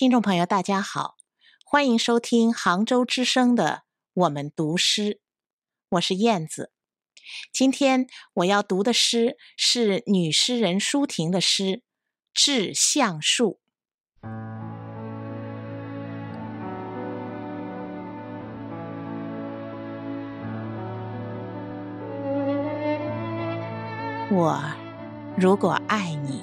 听众朋友，大家好，欢迎收听杭州之声的《我们读诗》，我是燕子。今天我要读的诗是女诗人舒婷的诗《致橡树》。我如果爱你，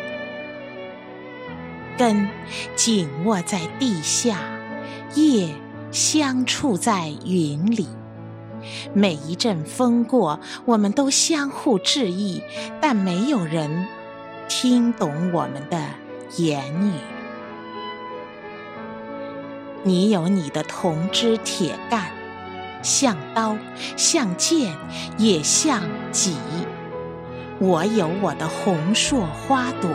根紧握在地下，叶相触在云里。每一阵风过，我们都相互致意，但没有人听懂我们的言语。你有你的铜枝铁干，像刀，像剑，也像戟。我有我的红硕花朵，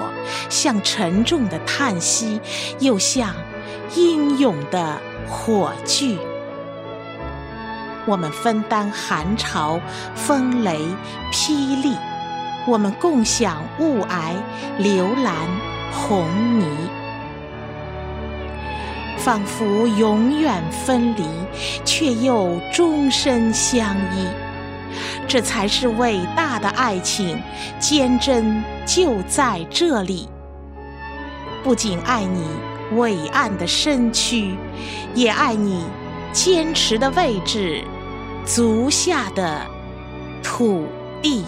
像沉重的叹息，又像英勇的火炬。我们分担寒潮、风雷、霹雳，我们共享雾霭、流岚、红霓，仿佛永远分离，却又终身相依。这才是伟大的爱情，坚贞就在这里。不仅爱你伟岸的身躯，也爱你坚持的位置，足下的土地。